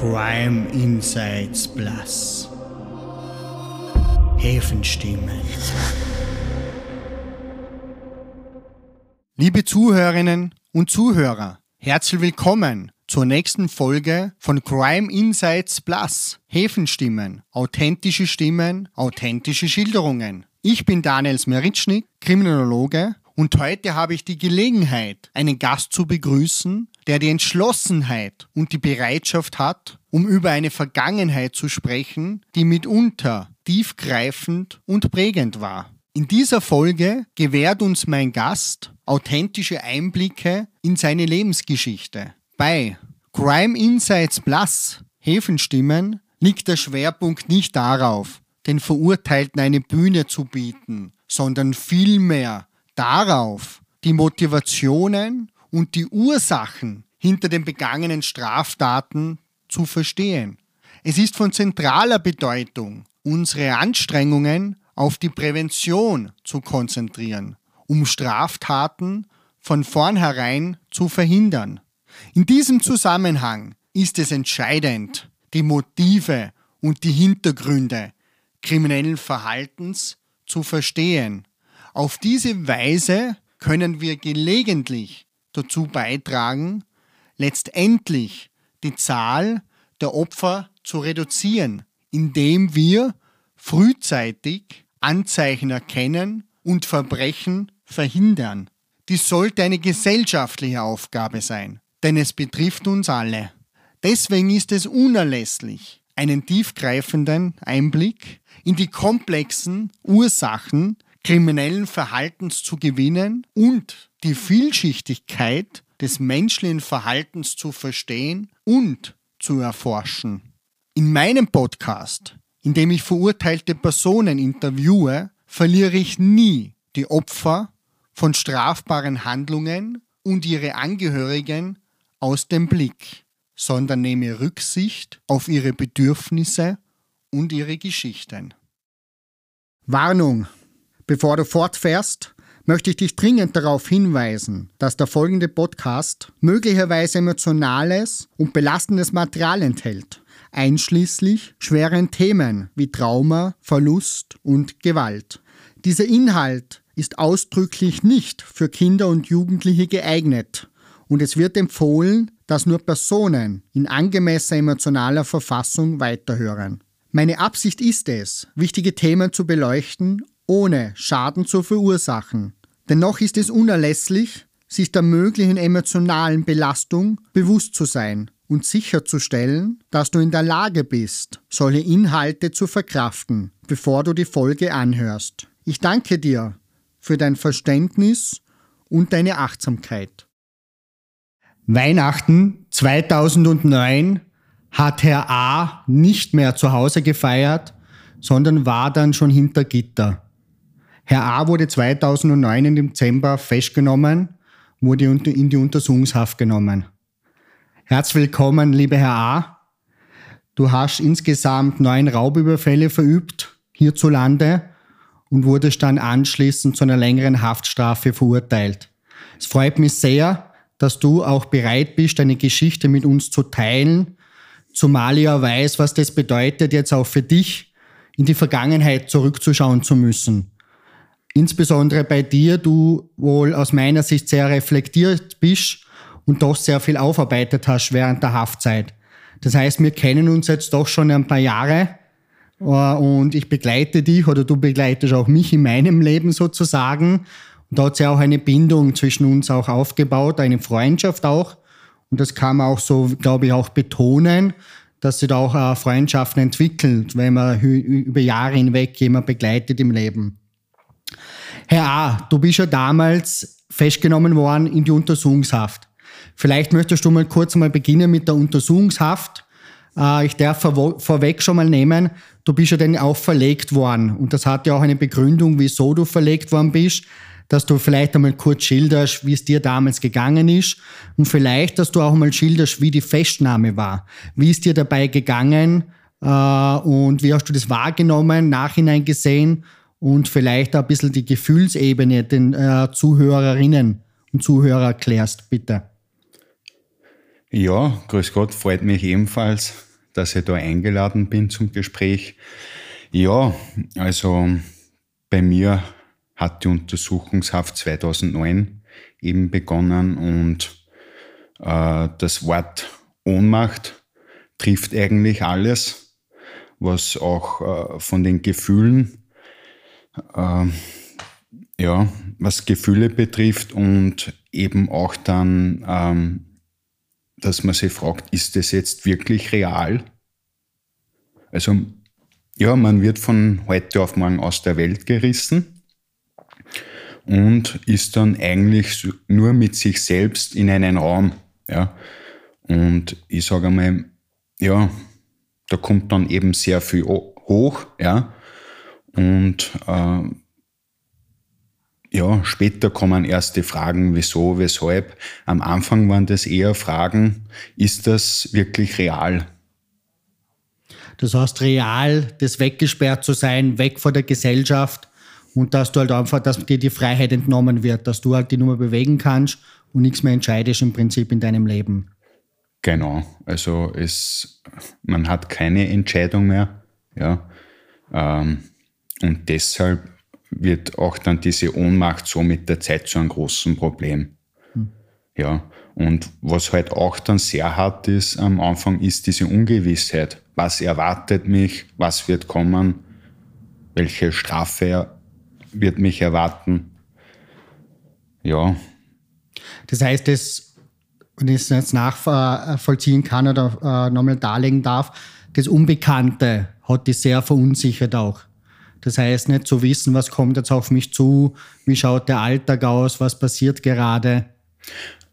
Crime Insights Plus. Häfenstimmen. Liebe Zuhörerinnen und Zuhörer, herzlich willkommen zur nächsten Folge von Crime Insights Plus. Häfenstimmen, authentische Stimmen, authentische Schilderungen. Ich bin Daniel Smeritschnik, Kriminologe und heute habe ich die Gelegenheit, einen Gast zu begrüßen, der die Entschlossenheit und die Bereitschaft hat, um über eine Vergangenheit zu sprechen, die mitunter tiefgreifend und prägend war. In dieser Folge gewährt uns mein Gast authentische Einblicke in seine Lebensgeschichte. Bei Crime Insights Plus Häfenstimmen liegt der Schwerpunkt nicht darauf, den Verurteilten eine Bühne zu bieten, sondern vielmehr darauf, die Motivationen und die Ursachen hinter den begangenen Straftaten zu verstehen. Es ist von zentraler Bedeutung, unsere Anstrengungen auf die Prävention zu konzentrieren, um Straftaten von vornherein zu verhindern. In diesem Zusammenhang ist es entscheidend, die Motive und die Hintergründe kriminellen Verhaltens zu verstehen. Auf diese Weise können wir gelegentlich dazu beitragen, letztendlich die Zahl der Opfer zu reduzieren, indem wir frühzeitig Anzeichen erkennen und Verbrechen verhindern. Dies sollte eine gesellschaftliche Aufgabe sein, denn es betrifft uns alle. Deswegen ist es unerlässlich, einen tiefgreifenden Einblick in die komplexen Ursachen kriminellen Verhaltens zu gewinnen und die Vielschichtigkeit des menschlichen Verhaltens zu verstehen und zu erforschen. In meinem Podcast, in dem ich verurteilte Personen interviewe, verliere ich nie die Opfer von strafbaren Handlungen und ihre Angehörigen aus dem Blick, sondern nehme Rücksicht auf ihre Bedürfnisse und ihre Geschichten. Warnung! Bevor du fortfährst, möchte ich dich dringend darauf hinweisen, dass der folgende Podcast möglicherweise emotionales und belastendes Material enthält, einschließlich schweren Themen wie Trauma, Verlust und Gewalt. Dieser Inhalt ist ausdrücklich nicht für Kinder und Jugendliche geeignet und es wird empfohlen, dass nur Personen in angemessener emotionaler Verfassung weiterhören. Meine Absicht ist es, wichtige Themen zu beleuchten ohne Schaden zu verursachen. Dennoch ist es unerlässlich, sich der möglichen emotionalen Belastung bewusst zu sein und sicherzustellen, dass du in der Lage bist, solche Inhalte zu verkraften, bevor du die Folge anhörst. Ich danke dir für dein Verständnis und deine Achtsamkeit. Weihnachten 2009 hat Herr A nicht mehr zu Hause gefeiert, sondern war dann schon hinter Gitter. Herr A. wurde 2009 im Dezember festgenommen, wurde in die Untersuchungshaft genommen. Herzlich willkommen, lieber Herr A. Du hast insgesamt neun Raubüberfälle verübt hierzulande und wurdest dann anschließend zu einer längeren Haftstrafe verurteilt. Es freut mich sehr, dass du auch bereit bist, deine Geschichte mit uns zu teilen, zumal ich ja weiß, was das bedeutet, jetzt auch für dich in die Vergangenheit zurückzuschauen zu müssen insbesondere bei dir, du wohl aus meiner Sicht sehr reflektiert bist und doch sehr viel aufarbeitet hast während der Haftzeit. Das heißt, wir kennen uns jetzt doch schon ein paar Jahre äh, und ich begleite dich oder du begleitest auch mich in meinem Leben sozusagen. Und da hat sich auch eine Bindung zwischen uns auch aufgebaut, eine Freundschaft auch. Und das kann man auch so, glaube ich, auch betonen, dass sich da auch äh, Freundschaften entwickelt, wenn man über Jahre hinweg jemand begleitet im Leben. Herr A., du bist ja damals festgenommen worden in die Untersuchungshaft. Vielleicht möchtest du mal kurz mal beginnen mit der Untersuchungshaft. Äh, ich darf vorweg schon mal nehmen, du bist ja dann auch verlegt worden. Und das hat ja auch eine Begründung, wieso du verlegt worden bist, dass du vielleicht einmal kurz schilderst, wie es dir damals gegangen ist. Und vielleicht, dass du auch mal schilderst, wie die Festnahme war. Wie ist dir dabei gegangen? Äh, und wie hast du das wahrgenommen, nachhinein gesehen? Und vielleicht ein bisschen die Gefühlsebene den äh, Zuhörerinnen und Zuhörer erklärst, bitte. Ja, grüß Gott, freut mich ebenfalls, dass ich da eingeladen bin zum Gespräch. Ja, also bei mir hat die Untersuchungshaft 2009 eben begonnen und äh, das Wort Ohnmacht trifft eigentlich alles, was auch äh, von den Gefühlen, äh, ja, was Gefühle betrifft und eben auch dann, ähm, dass man sich fragt, ist das jetzt wirklich real? Also, ja, man wird von heute auf morgen aus der Welt gerissen und ist dann eigentlich nur mit sich selbst in einen Raum. Ja. Und ich sage einmal, ja, da kommt dann eben sehr viel hoch, ja. Und äh, ja, später kommen erst die Fragen, wieso, weshalb. Am Anfang waren das eher Fragen, ist das wirklich real? Das heißt, real, das weggesperrt zu sein, weg von der Gesellschaft und dass du halt einfach, dass dir die Freiheit entnommen wird, dass du halt die Nummer bewegen kannst und nichts mehr entscheidest im Prinzip in deinem Leben. Genau, also es, man hat keine Entscheidung mehr, ja, ähm, und deshalb wird auch dann diese Ohnmacht so mit der Zeit zu einem großen Problem. Hm. Ja, und was halt auch dann sehr hart ist am Anfang, ist diese Ungewissheit. Was erwartet mich? Was wird kommen? Welche Strafe wird mich erwarten? Ja. Das heißt, das, wenn ich es jetzt nachvollziehen kann oder äh, nochmal darlegen darf, das Unbekannte hat dich sehr verunsichert auch. Das heißt, nicht zu wissen, was kommt jetzt auf mich zu, wie schaut der Alltag aus, was passiert gerade.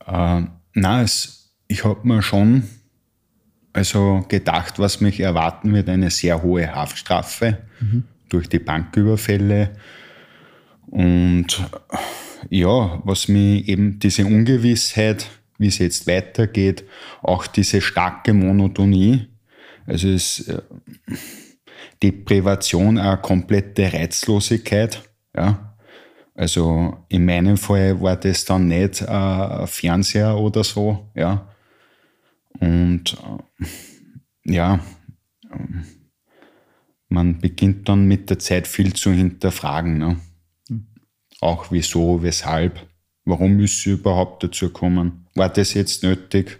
Äh, na, es, ich habe mir schon also gedacht, was mich erwarten wird, eine sehr hohe Haftstrafe mhm. durch die Banküberfälle. Und ja, was mir eben diese Ungewissheit, wie es jetzt weitergeht, auch diese starke Monotonie, also es äh, Deprivation, eine komplette Reizlosigkeit. Ja. Also in meinem Fall war das dann nicht äh, Fernseher oder so. Ja. Und äh, ja, man beginnt dann mit der Zeit viel zu hinterfragen. Ne? Mhm. Auch wieso, weshalb, warum ist sie überhaupt dazu kommen? War das jetzt nötig?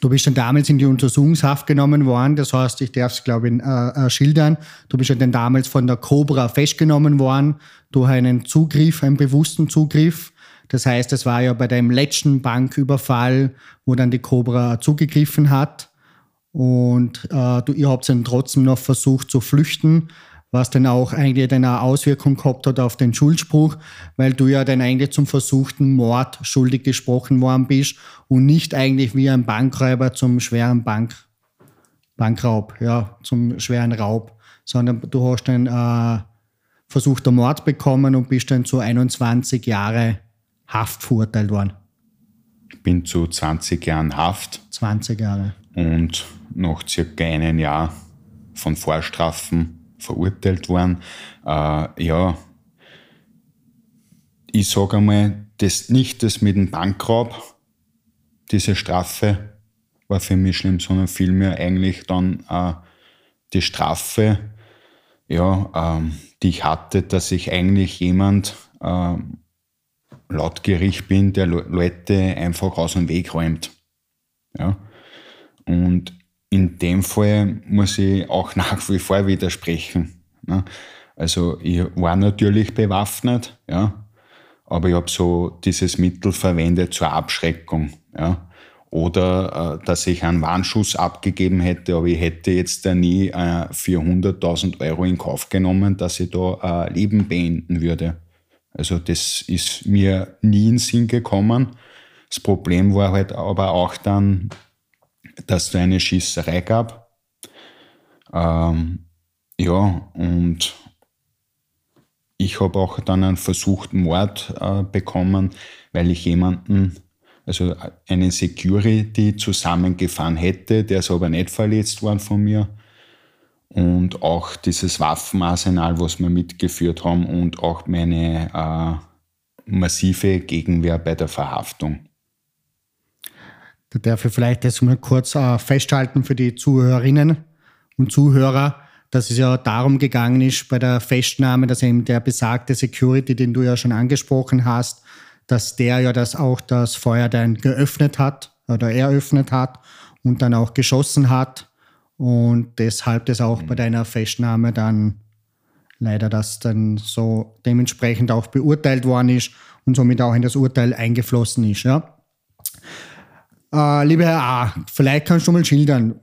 Du bist dann damals in die Untersuchungshaft genommen worden, das heißt, ich darf es, glaube ich, äh, äh, schildern. Du bist dann damals von der Cobra festgenommen worden durch einen Zugriff, einen bewussten Zugriff. Das heißt, es war ja bei deinem letzten Banküberfall, wo dann die Cobra zugegriffen hat. Und äh, du, ihr habt dann trotzdem noch versucht zu flüchten was dann auch eigentlich eine Auswirkung gehabt hat auf den Schuldspruch, weil du ja dann eigentlich zum versuchten Mord schuldig gesprochen worden bist und nicht eigentlich wie ein Bankräuber zum schweren Bank, Bankraub, ja, zum schweren Raub, sondern du hast dann äh, versuchter Mord bekommen und bist dann zu 21 Jahre Haft verurteilt worden. Ich bin zu 20 Jahren Haft. 20 Jahre. Und noch circa einen Jahr von Vorstrafen verurteilt worden. Äh, ja, ich sage einmal, das nicht das mit dem Bankraub, diese Strafe war für mich schlimm, sondern vielmehr eigentlich dann äh, die Strafe, ja, ähm, die ich hatte, dass ich eigentlich jemand äh, laut Gericht bin, der Leute einfach aus dem Weg räumt. Ja. Und in dem Fall muss ich auch nach wie vor widersprechen. Ne? Also ich war natürlich bewaffnet, ja, aber ich habe so dieses Mittel verwendet zur Abschreckung. Ja. Oder äh, dass ich einen Warnschuss abgegeben hätte, aber ich hätte jetzt da nie äh, 400.000 Euro in Kauf genommen, dass ich da äh, Leben beenden würde. Also das ist mir nie in den Sinn gekommen. Das Problem war halt aber auch dann, dass es eine Schießerei gab. Ähm, ja, und ich habe auch dann einen versuchten Mord äh, bekommen, weil ich jemanden, also einen Security zusammengefahren hätte, der ist aber nicht verletzt worden von mir. Und auch dieses Waffenarsenal, was wir mitgeführt haben und auch meine äh, massive Gegenwehr bei der Verhaftung. Da darf ich vielleicht das mal kurz äh, festhalten für die Zuhörerinnen und Zuhörer, dass es ja darum gegangen ist bei der Festnahme, dass eben der besagte Security, den du ja schon angesprochen hast, dass der ja das auch das Feuer dann geöffnet hat oder eröffnet hat und dann auch geschossen hat und deshalb das auch bei deiner Festnahme dann leider das dann so dementsprechend auch beurteilt worden ist und somit auch in das Urteil eingeflossen ist. Ja. Äh, lieber Herr A., vielleicht kannst du mal schildern,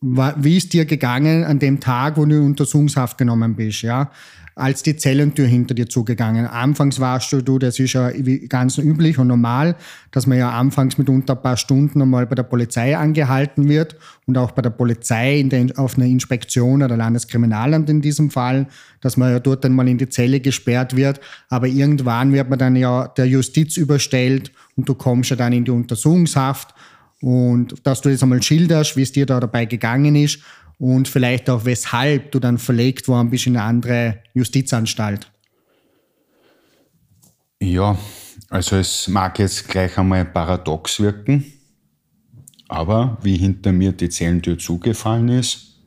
wie ist dir gegangen an dem Tag, wo du in Untersuchungshaft genommen bist, ja? Als die Zellentür hinter dir zugegangen. Anfangs warst du, du, das ist ja ganz üblich und normal, dass man ja anfangs mitunter ein paar Stunden einmal bei der Polizei angehalten wird und auch bei der Polizei der, auf einer Inspektion oder Landeskriminalamt in diesem Fall, dass man ja dort einmal in die Zelle gesperrt wird. Aber irgendwann wird man dann ja der Justiz überstellt und du kommst ja dann in die Untersuchungshaft und dass du jetzt einmal schilderst, wie es dir da dabei gegangen ist und vielleicht auch weshalb du dann verlegt worden bist in eine andere Justizanstalt. Ja, also es mag jetzt gleich einmal paradox wirken, aber wie hinter mir die Zellentür zugefallen ist,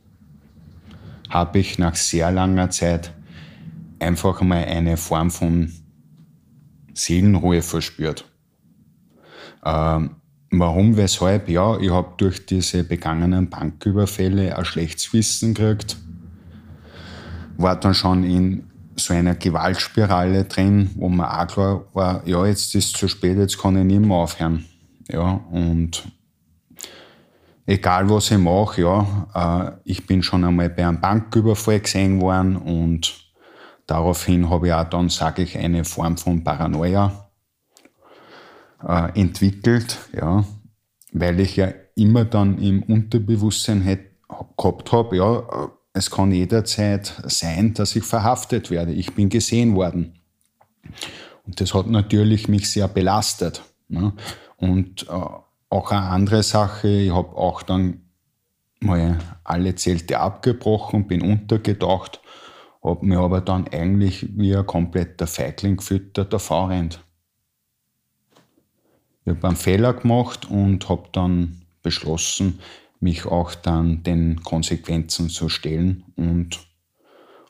habe ich nach sehr langer Zeit einfach mal eine Form von Seelenruhe verspürt. Ähm, Warum, weshalb? Ja, ich habe durch diese begangenen Banküberfälle ein schlechtes Wissen gekriegt. War dann schon in so einer Gewaltspirale drin, wo mir auch klar war, ja, jetzt ist es zu spät, jetzt kann ich nicht mehr aufhören. Ja, und egal was ich mache, ja, äh, ich bin schon einmal bei einem Banküberfall gesehen worden und daraufhin habe ich auch dann, sage ich, eine Form von Paranoia äh, entwickelt, ja, weil ich ja immer dann im Unterbewusstsein hätt, gehabt habe, ja, äh, es kann jederzeit sein, dass ich verhaftet werde. Ich bin gesehen worden. Und das hat natürlich mich sehr belastet. Ne? Und äh, auch eine andere Sache, ich habe auch dann mal alle Zelte abgebrochen, bin untergetaucht, habe mir aber dann eigentlich wie ein kompletter Feigling gefühlt, der rennt. Ich habe einen Fehler gemacht und habe dann beschlossen, mich auch dann den Konsequenzen zu stellen und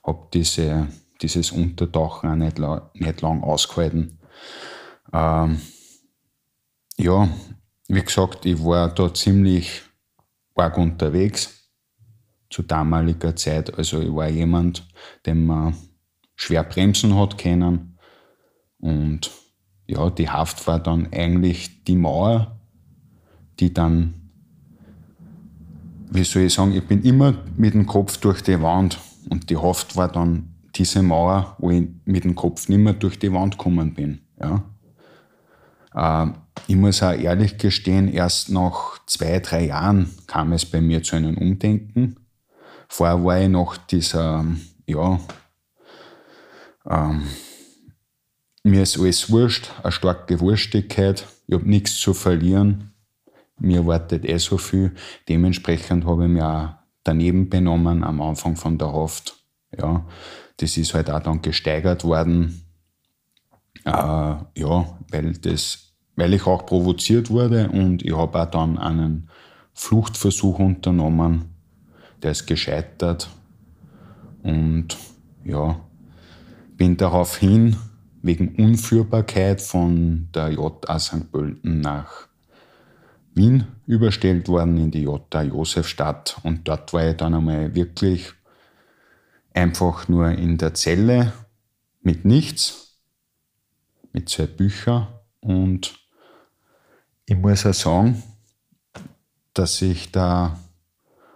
habe diese, dieses Untertauchen auch nicht, nicht lang ausgehalten. Ähm, ja, wie gesagt, ich war da ziemlich arg unterwegs zu damaliger Zeit. Also ich war jemand, den man schwer bremsen hat können und ja, die Haft war dann eigentlich die Mauer, die dann, wie soll ich sagen, ich bin immer mit dem Kopf durch die Wand und die Haft war dann diese Mauer, wo ich mit dem Kopf nicht mehr durch die Wand gekommen bin. Ja. Äh, ich muss auch ehrlich gestehen, erst nach zwei, drei Jahren kam es bei mir zu einem Umdenken. Vorher war ich noch dieser, ja, ähm, mir ist alles wurscht, eine starke Wurstigkeit, ich habe nichts zu verlieren, mir wartet eh so viel. Dementsprechend habe ich mich auch daneben benommen am Anfang von der Haft. Ja, das ist halt auch dann gesteigert worden. Äh, ja, weil, das, weil ich auch provoziert wurde und ich habe auch dann einen Fluchtversuch unternommen. Der ist gescheitert. Und ja, bin daraufhin wegen Unführbarkeit von der JA St. Pölten nach Wien überstellt worden in die JA Josefstadt. Und dort war ich dann einmal wirklich einfach nur in der Zelle mit nichts, mit zwei Büchern. Und ich muss auch sagen, dass ich da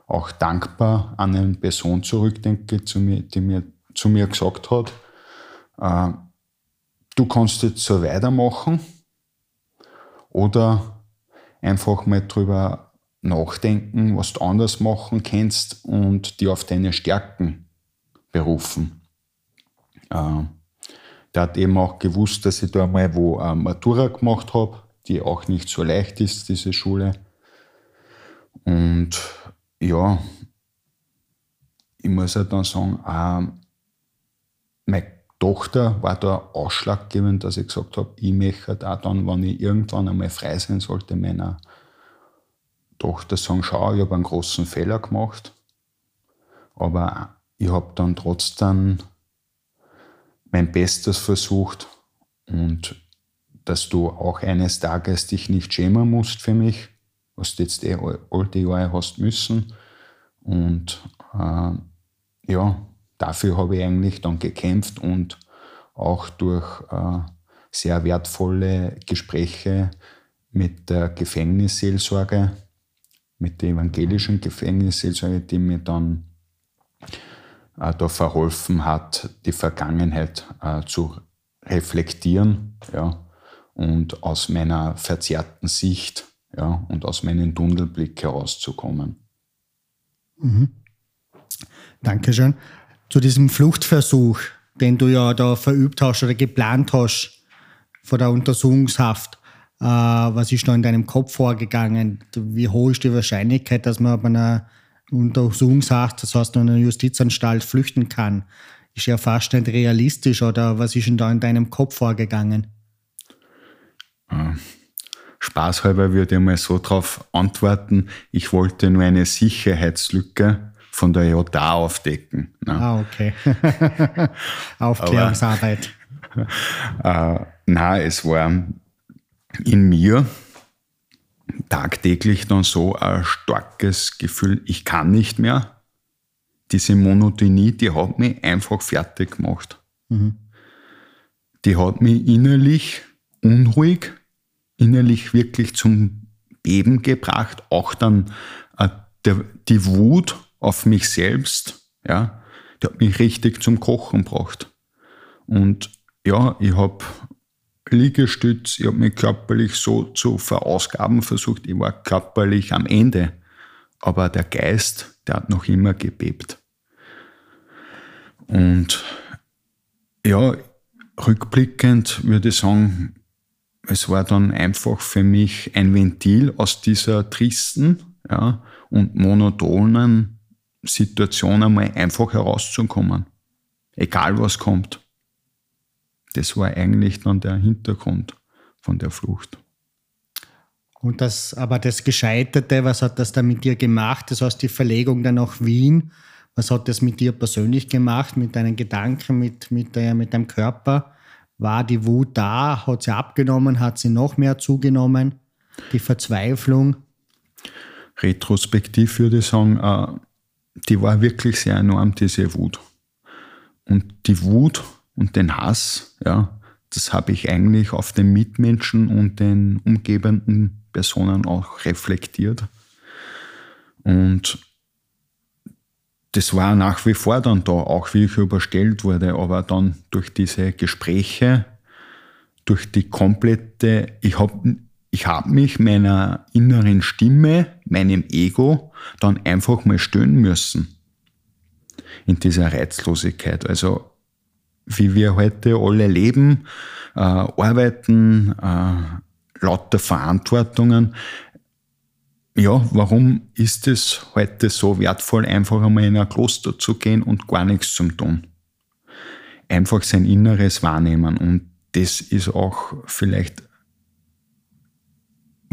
auch dankbar an eine Person zurückdenke, die mir, zu mir gesagt hat, äh, du kannst jetzt so weitermachen oder einfach mal drüber nachdenken, was du anders machen kannst und die auf deine Stärken berufen. Äh, der hat eben auch gewusst, dass ich da mal wo eine Matura gemacht habe, die auch nicht so leicht ist, diese Schule. Und ja, ich muss ja dann sagen, äh, mein Tochter war da ausschlaggebend, dass ich gesagt habe, ich möchte auch dann, wenn ich irgendwann einmal frei sein sollte, meiner Tochter sagen, schau, ich habe einen großen Fehler gemacht. Aber ich habe dann trotzdem mein Bestes versucht und dass du auch eines Tages dich nicht schämen musst für mich, was du jetzt eh all die Jahre hast müssen. Und äh, ja, dafür habe ich eigentlich dann gekämpft und auch durch äh, sehr wertvolle Gespräche mit der Gefängnisseelsorge, mit der evangelischen Gefängnisseelsorge, die mir dann äh, da verholfen hat, die Vergangenheit äh, zu reflektieren ja, und aus meiner verzerrten Sicht ja, und aus meinem Tunnelblick herauszukommen. Mhm. Dankeschön. Zu diesem Fluchtversuch, den du ja da verübt hast oder geplant hast vor der Untersuchungshaft, äh, was ist da in deinem Kopf vorgegangen? Wie hoch ist die Wahrscheinlichkeit, dass man bei einer Untersuchungshaft, das heißt in einer Justizanstalt, flüchten kann? Ist ja fast nicht realistisch oder was ist denn da in deinem Kopf vorgegangen? Äh, spaßhalber würde ich mal so darauf antworten, ich wollte nur eine Sicherheitslücke von der JA aufdecken. Ne? Ah, okay. Aufklärungsarbeit. Aber, äh, na, es war in mir tagtäglich dann so ein starkes Gefühl, ich kann nicht mehr. Diese Monotonie, die hat mich einfach fertig gemacht. Mhm. Die hat mich innerlich unruhig, innerlich wirklich zum Beben gebracht. Auch dann äh, der, die Wut auf mich selbst, ja, die hat mich richtig zum Kochen gebracht. Und ja, ich habe Liegestütz, ich habe mich körperlich so zu verausgaben versucht, ich war körperlich am Ende, aber der Geist, der hat noch immer gebebt. Und ja, rückblickend würde ich sagen, es war dann einfach für mich ein Ventil aus dieser tristen ja, und monotonen Situation einmal einfach herauszukommen. Egal was kommt. Das war eigentlich dann der Hintergrund von der Flucht. Und das, aber das Gescheiterte, was hat das dann mit dir gemacht? Das heißt, die Verlegung dann nach Wien, was hat das mit dir persönlich gemacht, mit deinen Gedanken, mit, mit, der, mit deinem Körper? War die Wut da? Hat sie abgenommen? Hat sie noch mehr zugenommen? Die Verzweiflung? Retrospektiv würde ich sagen, äh, die war wirklich sehr enorm, diese Wut. Und die Wut und den Hass, ja, das habe ich eigentlich auf den Mitmenschen und den umgebenden Personen auch reflektiert. Und das war nach wie vor dann da, auch wie ich überstellt wurde, aber dann durch diese Gespräche, durch die komplette, ich habe ich hab mich meiner inneren Stimme, meinem Ego, dann einfach mal stören müssen. In dieser Reizlosigkeit. Also, wie wir heute alle leben, äh, arbeiten, äh, lauter Verantwortungen. Ja, warum ist es heute so wertvoll, einfach einmal in ein Kloster zu gehen und gar nichts zu tun? Einfach sein Inneres wahrnehmen. Und das ist auch vielleicht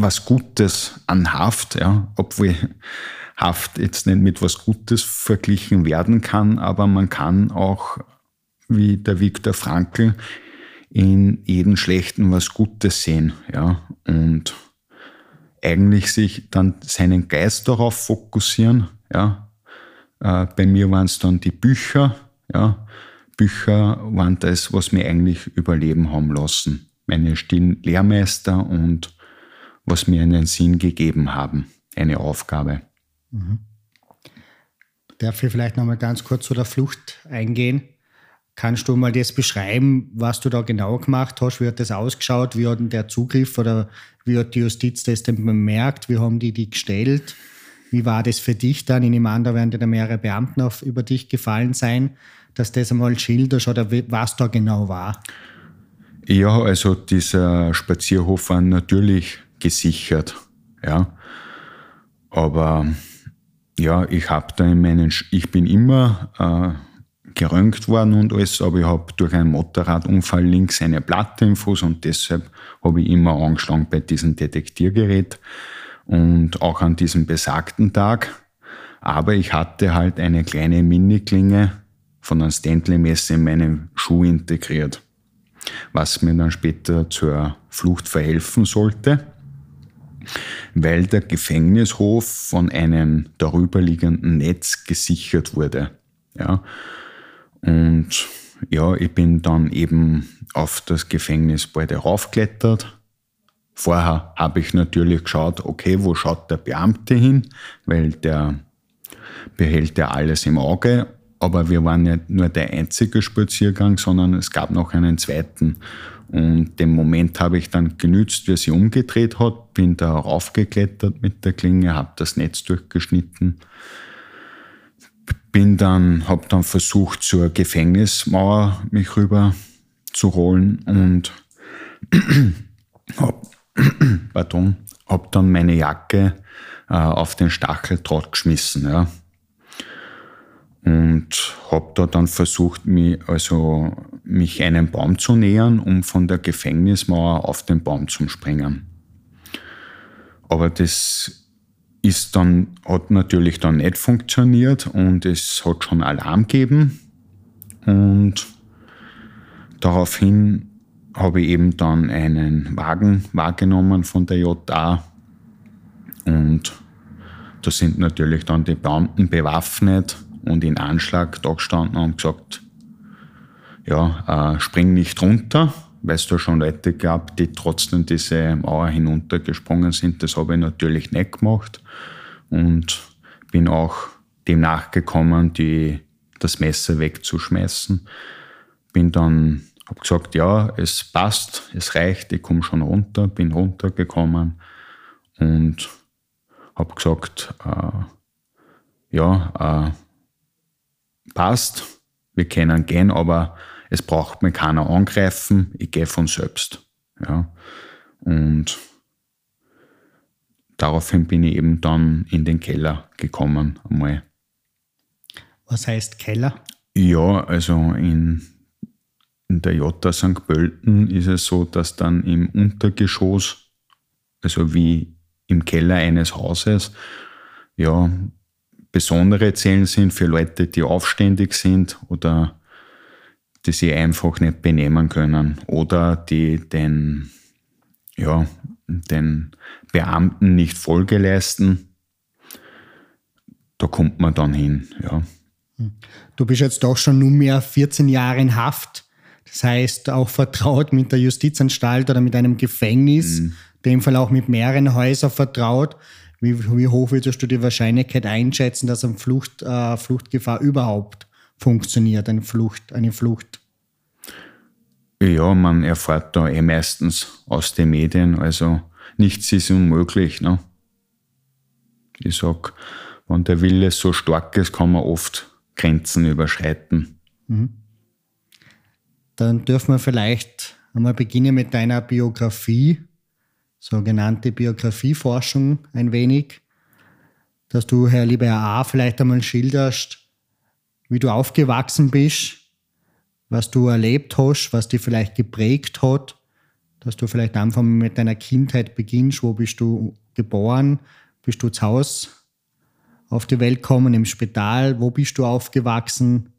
was Gutes an Haft, ja, obwohl Haft jetzt nicht mit was Gutes verglichen werden kann, aber man kann auch, wie der Viktor Frankl, in jedem Schlechten was Gutes sehen, ja, und eigentlich sich dann seinen Geist darauf fokussieren, ja. Äh, bei mir waren es dann die Bücher, ja. Bücher waren das, was mir eigentlich überleben haben lassen. Meine stillen Lehrmeister und was mir einen Sinn gegeben haben, eine Aufgabe. Mhm. Darf ich vielleicht nochmal ganz kurz zu der Flucht eingehen? Kannst du mal das beschreiben, was du da genau gemacht hast? Wie hat das ausgeschaut? Wie hat denn der Zugriff oder wie hat die Justiz das denn bemerkt? Wie haben die die gestellt? Wie war das für dich dann? Ich nehme an, da werden dir mehrere Beamten auf, über dich gefallen sein, dass das einmal schilderst oder was da genau war. Ja, also dieser Spazierhof war natürlich gesichert. Ja. Aber ja, ich habe da in meinen, ich bin immer äh, geröntgt worden und alles, aber ich habe durch einen Motorradunfall links eine Platte im Fuß und deshalb habe ich immer angeschlagen bei diesem Detektiergerät. Und auch an diesem besagten Tag. Aber ich hatte halt eine kleine Mini-Klinge von einem Stanley-Messer in meinen Schuh integriert, was mir dann später zur Flucht verhelfen sollte, weil der Gefängnishof von einem darüberliegenden Netz gesichert wurde. Ja. Und ja, ich bin dann eben auf das Gefängnis bald raufgeklettert. Vorher habe ich natürlich geschaut, okay, wo schaut der Beamte hin, weil der behält ja alles im Auge. Aber wir waren nicht nur der einzige Spaziergang, sondern es gab noch einen zweiten. Und den Moment habe ich dann genützt, wie er sich umgedreht hat, bin da raufgeklettert mit der Klinge, habe das Netz durchgeschnitten, bin dann, habe dann versucht, zur Gefängnismauer mich rüber zu rollen und habe hab dann meine Jacke äh, auf den Stacheldraht geschmissen. Ja. Und habe da dann versucht, mich, also, mich einem Baum zu nähern, um von der Gefängnismauer auf den Baum zu springen. Aber das ist dann, hat natürlich dann nicht funktioniert und es hat schon Alarm gegeben. Und daraufhin habe ich eben dann einen Wagen wahrgenommen von der JA und da sind natürlich dann die Beamten bewaffnet und in Anschlag da gestanden und gesagt, ja, äh, spring nicht runter, weil es da schon Leute gab, die trotzdem diese Mauer hinuntergesprungen sind. Das habe ich natürlich nicht gemacht und bin auch dem nachgekommen, die, das Messer wegzuschmeißen. Bin dann habe gesagt, ja, es passt, es reicht, ich komme schon runter, bin runtergekommen und habe gesagt, äh, ja, äh, passt, wir können gehen, aber es braucht mir keiner angreifen, ich gehe von selbst. Ja. Und daraufhin bin ich eben dann in den Keller gekommen einmal. Was heißt Keller? Ja, also in in der Jota St. Pölten ist es so, dass dann im Untergeschoss, also wie im Keller eines Hauses, ja, besondere Zellen sind für Leute, die aufständig sind oder die sich einfach nicht benehmen können oder die den, ja, den Beamten nicht Folge leisten. Da kommt man dann hin, ja. Du bist jetzt doch schon nunmehr 14 Jahre in Haft. Das heißt, auch vertraut mit der Justizanstalt oder mit einem Gefängnis, mhm. in dem Fall auch mit mehreren Häusern vertraut. Wie, wie, hoch würdest du die Wahrscheinlichkeit einschätzen, dass eine Flucht, äh, Fluchtgefahr überhaupt funktioniert, eine Flucht, eine Flucht? Ja, man erfährt da eh meistens aus den Medien, also nichts ist unmöglich. Ne? Ich sag, wenn der Wille so stark ist, kann man oft Grenzen überschreiten. Mhm. Dann dürfen wir vielleicht einmal beginnen mit deiner Biografie, sogenannte Biografieforschung ein wenig, dass du, Herr lieber A., vielleicht einmal schilderst, wie du aufgewachsen bist, was du erlebt hast, was dich vielleicht geprägt hat, dass du vielleicht einfach mit deiner Kindheit beginnst, wo bist du geboren, bist du zu Hause auf die Welt gekommen, im Spital, wo bist du aufgewachsen,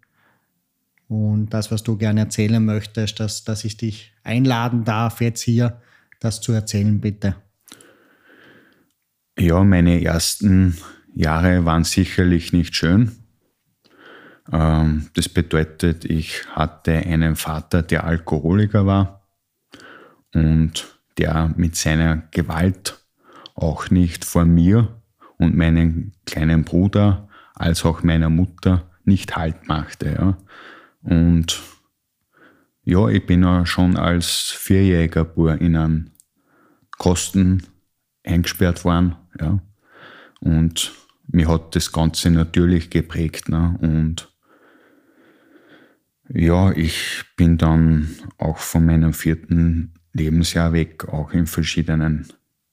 und das, was du gerne erzählen möchtest, dass, dass ich dich einladen darf, jetzt hier das zu erzählen, bitte. Ja, meine ersten Jahre waren sicherlich nicht schön. Ähm, das bedeutet, ich hatte einen Vater, der Alkoholiker war und der mit seiner Gewalt auch nicht vor mir und meinem kleinen Bruder als auch meiner Mutter nicht Halt machte. Ja. Und ja, ich bin auch schon als vierjähriger Bur in einen Kosten eingesperrt worden. Ja. Und mir hat das Ganze natürlich geprägt. Ne? Und ja, ich bin dann auch von meinem vierten Lebensjahr weg auch in verschiedenen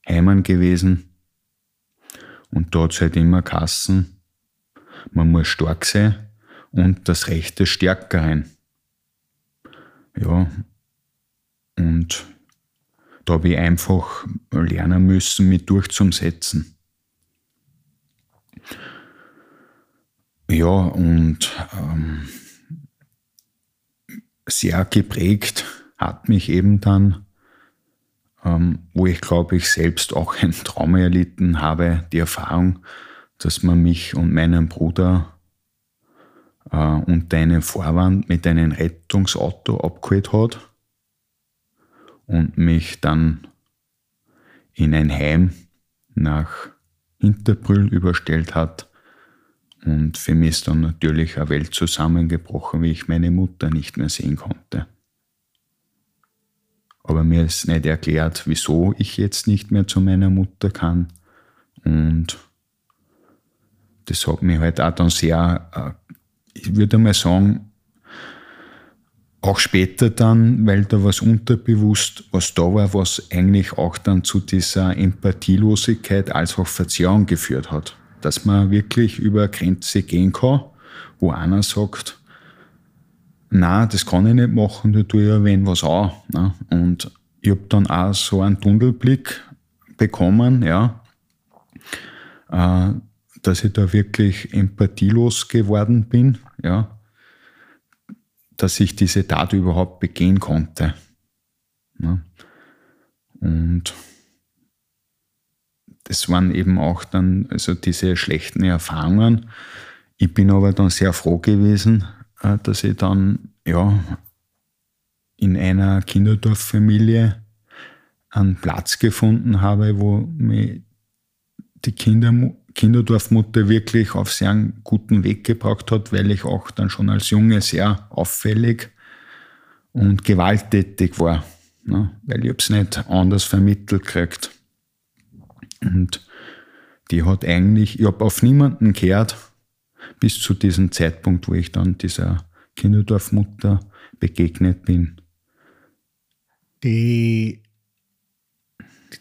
Heimen gewesen. Und dort halt immer Kassen. Man muss stark sein und das Recht des Stärkeren. Ja, und da habe ich einfach lernen müssen, mich durchzusetzen. Ja, und ähm, sehr geprägt hat mich eben dann, ähm, wo ich glaube ich selbst auch ein Trauma erlitten habe, die Erfahrung, dass man mich und meinen Bruder äh, unter einem Vorwand mit einem Rettungsauto abgeholt hat und mich dann in ein Heim nach Hinterbrüll überstellt hat und für mich ist dann natürlich eine Welt zusammengebrochen, wie ich meine Mutter nicht mehr sehen konnte. Aber mir ist nicht erklärt, wieso ich jetzt nicht mehr zu meiner Mutter kann. Und das hat mich halt auch dann sehr, äh, ich würde mal sagen, auch später dann, weil da was unterbewusst, was da war, was eigentlich auch dann zu dieser Empathielosigkeit als auch Verzehrung geführt hat dass man wirklich über Grenze gehen kann, wo einer sagt, na, das kann ich nicht machen, da tue ich ja wen was auch. Ne? Und ich habe dann auch so einen Tunnelblick bekommen, ja, äh, dass ich da wirklich empathielos geworden bin, ja, dass ich diese Tat überhaupt begehen konnte. Ne? Und das waren eben auch dann also diese schlechten Erfahrungen. Ich bin aber dann sehr froh gewesen, äh, dass ich dann ja in einer Kinderdorffamilie einen Platz gefunden habe, wo mir die Kinder, Kinderdorfmutter wirklich auf sehr einen guten Weg gebracht hat, weil ich auch dann schon als Junge sehr auffällig und gewalttätig war. Ne? Weil ich es nicht anders vermittelt gekriegt. Und die hat eigentlich, ich habe auf niemanden gehört, bis zu diesem Zeitpunkt, wo ich dann dieser Kinderdorfmutter begegnet bin. Die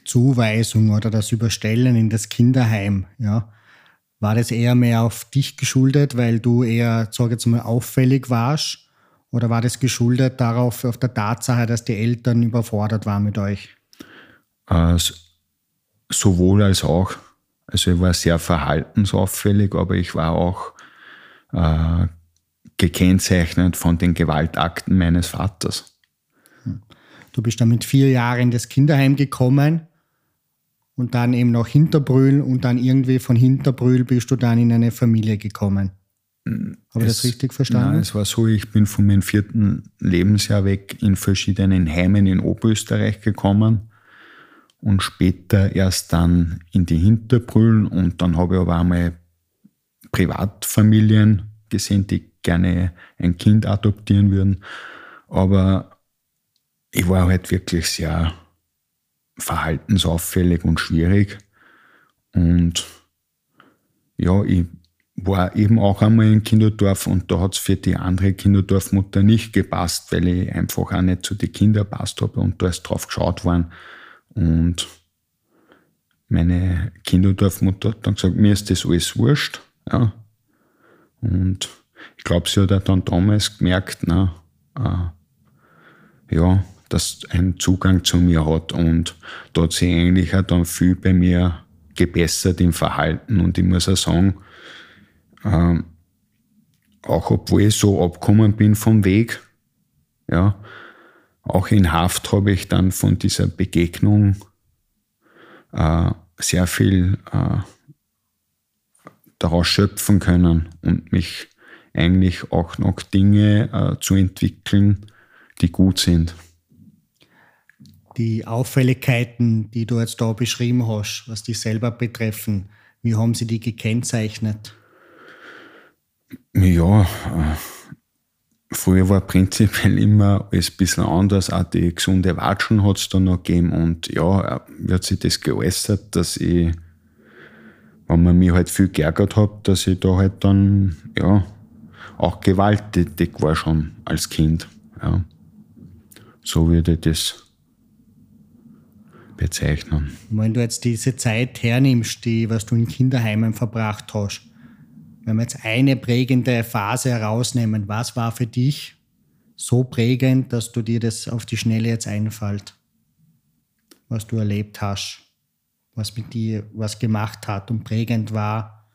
Zuweisung oder das Überstellen in das Kinderheim, ja, war das eher mehr auf dich geschuldet, weil du eher, sage jetzt mal, auffällig warst? Oder war das geschuldet darauf, auf der Tatsache, dass die Eltern überfordert waren mit euch? Also, sowohl als auch. Also ich war sehr verhaltensauffällig, aber ich war auch äh, gekennzeichnet von den Gewaltakten meines Vaters. Du bist dann mit vier Jahren in das Kinderheim gekommen und dann eben nach Hinterbrühl und dann irgendwie von Hinterbrühl bist du dann in eine Familie gekommen. Habe ich das richtig verstanden? Nein, es war so, ich bin von meinem vierten Lebensjahr weg in verschiedenen Heimen in Oberösterreich gekommen und später erst dann in die Hinterbrüllen und dann habe ich aber einmal Privatfamilien gesehen, die gerne ein Kind adoptieren würden. Aber ich war halt wirklich sehr verhaltensauffällig und schwierig. Und ja, ich war eben auch einmal in Kinderdorf und da hat es für die andere Kinderdorfmutter nicht gepasst, weil ich einfach auch nicht zu den Kindern passt habe und da ist drauf geschaut worden, und meine Kinderdorfmutter hat dann gesagt, mir ist das alles wurscht. Ja. Und ich glaube, sie hat dann damals gemerkt, na, äh, ja, dass ein Zugang zu mir hat. Und da hat sie eigentlich auch dann viel bei mir gebessert im Verhalten. Und ich muss auch sagen, äh, auch obwohl ich so abgekommen bin vom Weg, ja, auch in Haft habe ich dann von dieser Begegnung äh, sehr viel äh, daraus schöpfen können und mich eigentlich auch noch Dinge äh, zu entwickeln, die gut sind. Die Auffälligkeiten, die du jetzt da beschrieben hast, was dich selber betreffen, wie haben sie die gekennzeichnet? Ja, äh, Früher war prinzipiell immer alles ein bisschen anders. Auch die gesunde Watschen hat es da noch gegeben. Und ja, wie hat sich das geäußert, dass ich, wenn man mich halt viel geärgert hat, dass ich da halt dann, ja, auch gewalttätig war schon als Kind. Ja. So würde ich das bezeichnen. Wenn du jetzt diese Zeit hernimmst, die, was du in Kinderheimen verbracht hast, wenn wir jetzt eine prägende Phase herausnehmen, was war für dich so prägend, dass du dir das auf die Schnelle jetzt einfällt? was du erlebt hast, was mit dir was gemacht hat und prägend war?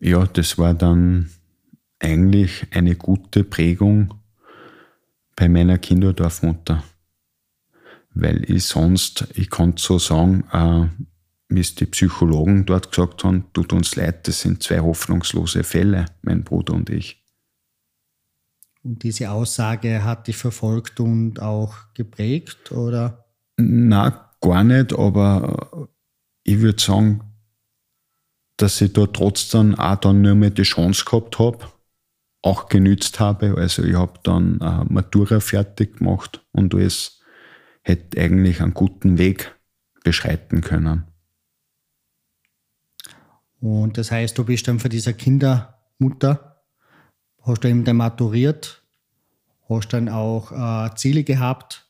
Ja, das war dann eigentlich eine gute Prägung bei meiner Kinderdorfmutter. Weil ich sonst, ich kann so sagen, äh, wie es die Psychologen dort gesagt haben, tut uns leid, das sind zwei hoffnungslose Fälle, mein Bruder und ich. Und diese Aussage hat dich verfolgt und auch geprägt, oder? Na, gar nicht, aber ich würde sagen, dass ich da trotzdem auch dann nur mehr die Chance gehabt habe, auch genützt habe. Also ich habe dann äh, Matura fertig gemacht und es hätte eigentlich einen guten Weg beschreiten können. Und das heißt, du bist dann für diese Kindermutter, hast du eben dann maturiert, hast dann auch äh, Ziele gehabt.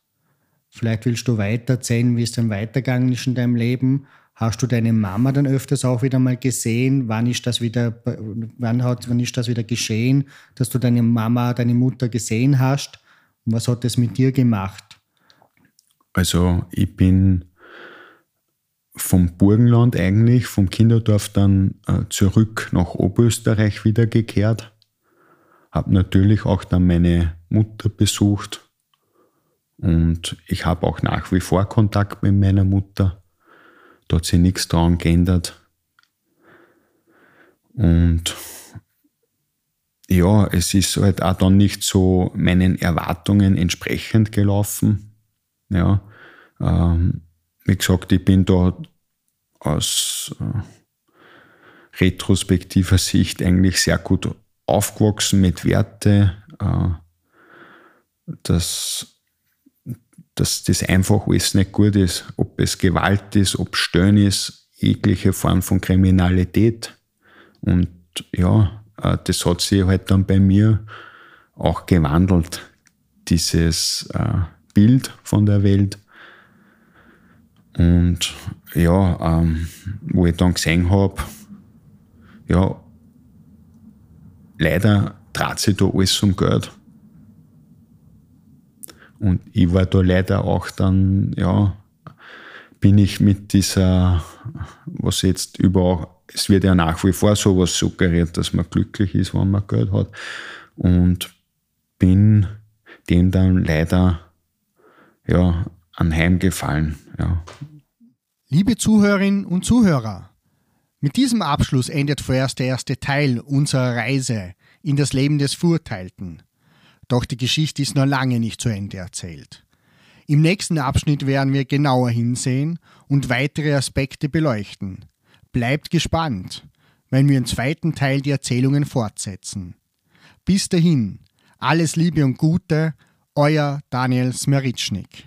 Vielleicht willst du weiter erzählen, wie es dann weitergegangen ist in deinem Leben. Hast du deine Mama dann öfters auch wieder mal gesehen? Wann ist das wieder, wann hat, wann ist das wieder geschehen, dass du deine Mama, deine Mutter gesehen hast? Und was hat das mit dir gemacht? Also ich bin vom Burgenland eigentlich, vom Kinderdorf dann äh, zurück nach Oberösterreich wiedergekehrt. Habe natürlich auch dann meine Mutter besucht und ich habe auch nach wie vor Kontakt mit meiner Mutter. Da hat sich nichts daran geändert. Und ja, es ist halt auch dann nicht so meinen Erwartungen entsprechend gelaufen. Ja, ähm, wie gesagt, ich bin da aus äh, retrospektiver Sicht eigentlich sehr gut aufgewachsen mit Werte, äh, dass, dass das einfach alles nicht gut ist. Ob es Gewalt ist, ob Stöhn ist, jegliche Form von Kriminalität. Und ja, äh, das hat sich halt dann bei mir auch gewandelt, dieses äh, Bild von der Welt. Und ja, ähm, wo ich dann gesehen habe, ja, leider dreht sich da alles um Geld. Und ich war da leider auch dann, ja, bin ich mit dieser, was jetzt überall, es wird ja nach wie vor sowas suggeriert, dass man glücklich ist, wenn man Geld hat. Und bin dem dann leider, ja, anheimgefallen. Ja. Liebe Zuhörerinnen und Zuhörer, mit diesem Abschluss endet vorerst der erste Teil unserer Reise in das Leben des Verurteilten. Doch die Geschichte ist noch lange nicht zu Ende erzählt. Im nächsten Abschnitt werden wir genauer hinsehen und weitere Aspekte beleuchten. Bleibt gespannt, wenn wir im zweiten Teil die Erzählungen fortsetzen. Bis dahin, alles Liebe und Gute, euer Daniel Smeritschnik.